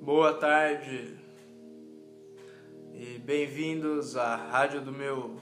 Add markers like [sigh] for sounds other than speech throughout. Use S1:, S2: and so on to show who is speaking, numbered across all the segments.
S1: Boa tarde e bem-vindos à rádio do meu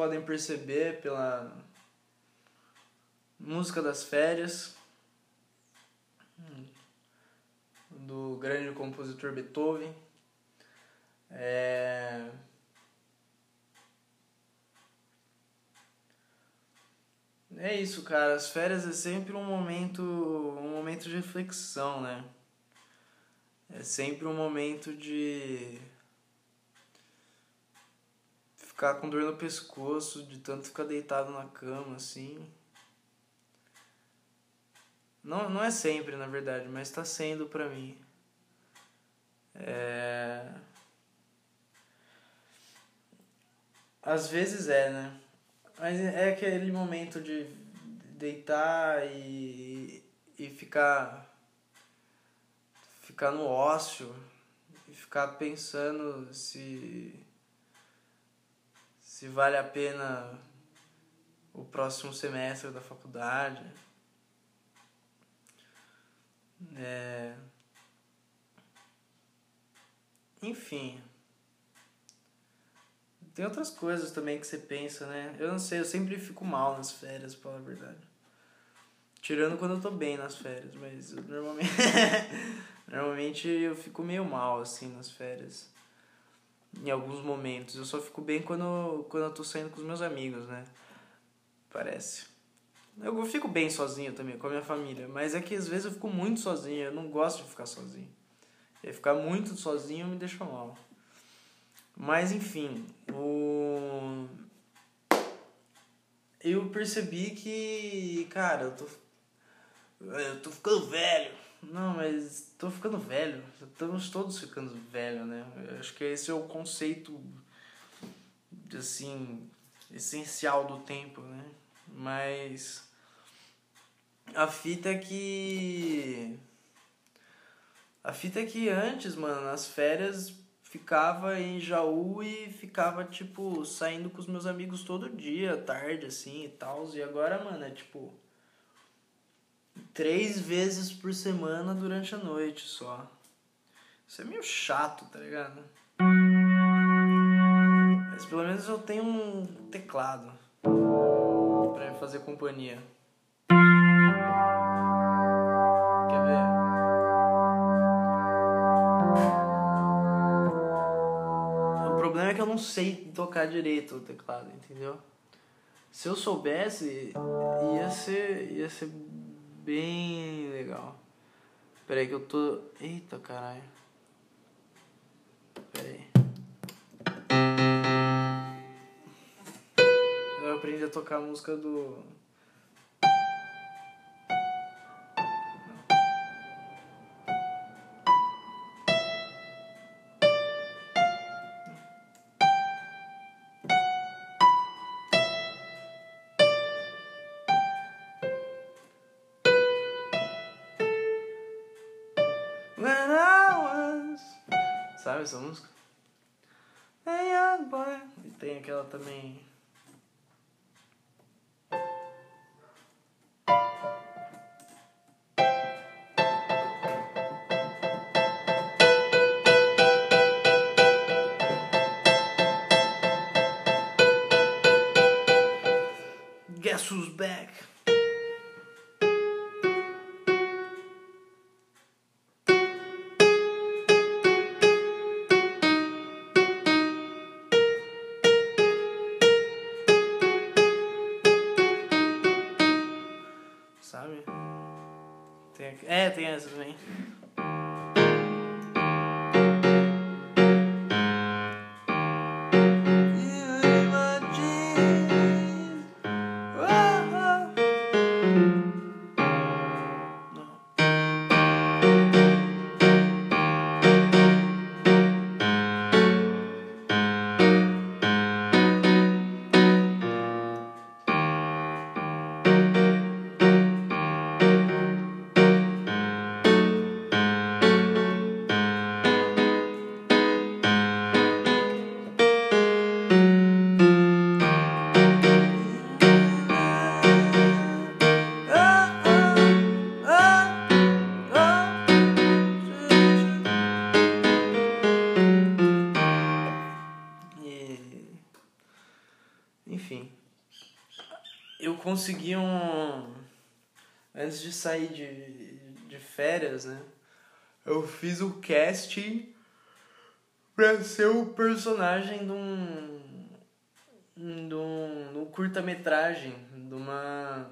S1: podem perceber pela música das férias do grande compositor Beethoven. É... É isso, cara. As férias é sempre um momento, um momento de reflexão, né? É sempre um momento de ficar com dor no pescoço, de tanto ficar deitado na cama, assim. Não, não é sempre, na verdade, mas está sendo pra mim. É... Às vezes é, né? Mas é aquele momento de deitar e, e ficar ficar no ócio e ficar pensando se se vale a pena o próximo semestre da faculdade. É... Enfim. Tem outras coisas também que você pensa, né? Eu não sei, eu sempre fico mal nas férias, pra falar a verdade. Tirando quando eu tô bem nas férias, mas normalmente. [laughs] normalmente eu fico meio mal, assim, nas férias. Em alguns momentos. Eu só fico bem quando, quando eu tô saindo com os meus amigos, né? Parece. Eu fico bem sozinho também, com a minha família. Mas é que às vezes eu fico muito sozinho. Eu não gosto de ficar sozinho. E ficar muito sozinho me deixa mal. Mas enfim, o... eu percebi que, cara, eu tô. Eu tô ficando velho. Não, mas tô ficando velho. Estamos todos ficando velho, né? Eu acho que esse é o conceito, assim, essencial do tempo, né? Mas a fita é que. A fita é que antes, mano, nas férias ficava em Jaú e ficava, tipo, saindo com os meus amigos todo dia, tarde, assim e tal. E agora, mano, é tipo. Três vezes por semana durante a noite só. Isso é meio chato, tá ligado? Mas pelo menos eu tenho um teclado pra me fazer companhia. Quer ver? O problema é que eu não sei tocar direito o teclado, entendeu? Se eu soubesse, ia ser, ia ser bem legal. Pera aí que eu tô... Eita, caralho. Pera aí. Eu aprendi a tocar a música do... Sabe essa música? Boy. E tem aquela também. Guess who's back? Eu consegui um. Antes de sair de, de férias, né? Eu fiz o casting pra ser o personagem de um. de um, um curta-metragem de uma.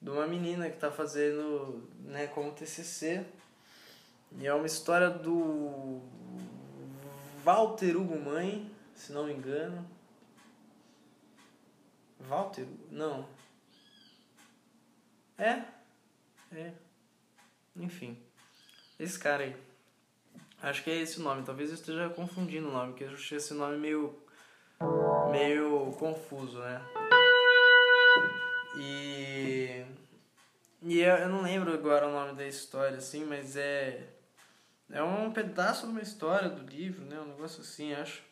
S1: de uma menina que tá fazendo, né, como TCC. E é uma história do Walter Hugo Mãe, se não me engano. Walter? Não. É? É. Enfim. Esse cara aí. Acho que é esse o nome. Talvez eu esteja confundindo o nome, porque eu achei esse nome meio. meio confuso, né? E. E eu, eu não lembro agora o nome da história, assim, mas é. É um pedaço de uma história do livro, né? Um negócio assim, acho.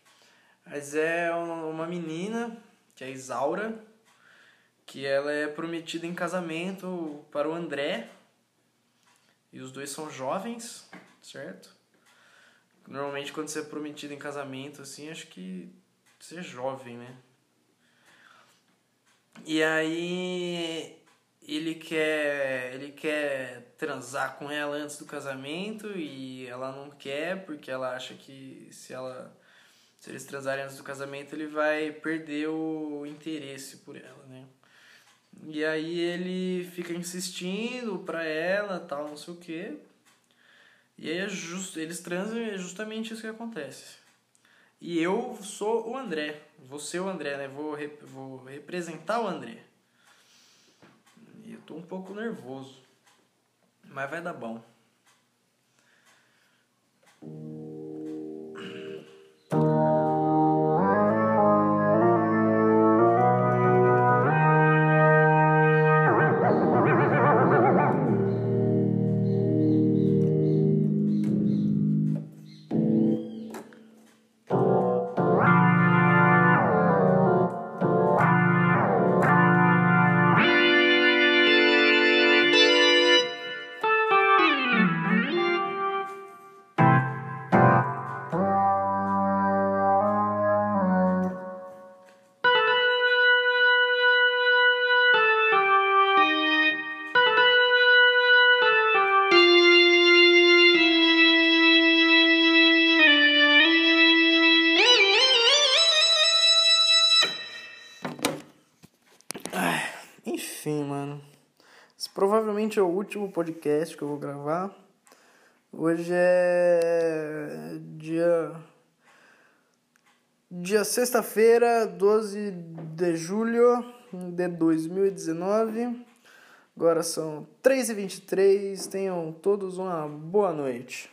S1: Mas é um- uma menina, que é Isaura, que ela é prometida em casamento para o André. E os dois são jovens, certo? Normalmente quando você é prometido em casamento, assim, acho que você é jovem, né? E aí ele quer ele quer transar com ela antes do casamento e ela não quer porque ela acha que se ela se eles transarem antes do casamento ele vai perder o interesse por ela, né? E aí ele fica insistindo pra ela, tal, não sei o quê. E aí é just, eles transam e é justamente isso que acontece. E eu sou o André, vou ser o André, né? Vou, rep- vou representar o André. E eu tô um pouco nervoso. Mas vai dar bom. Enfim, mano. Esse provavelmente é o último podcast que eu vou gravar. Hoje é dia. Dia sexta-feira, 12 de julho de 2019. Agora são 3h23. Tenham todos uma boa noite.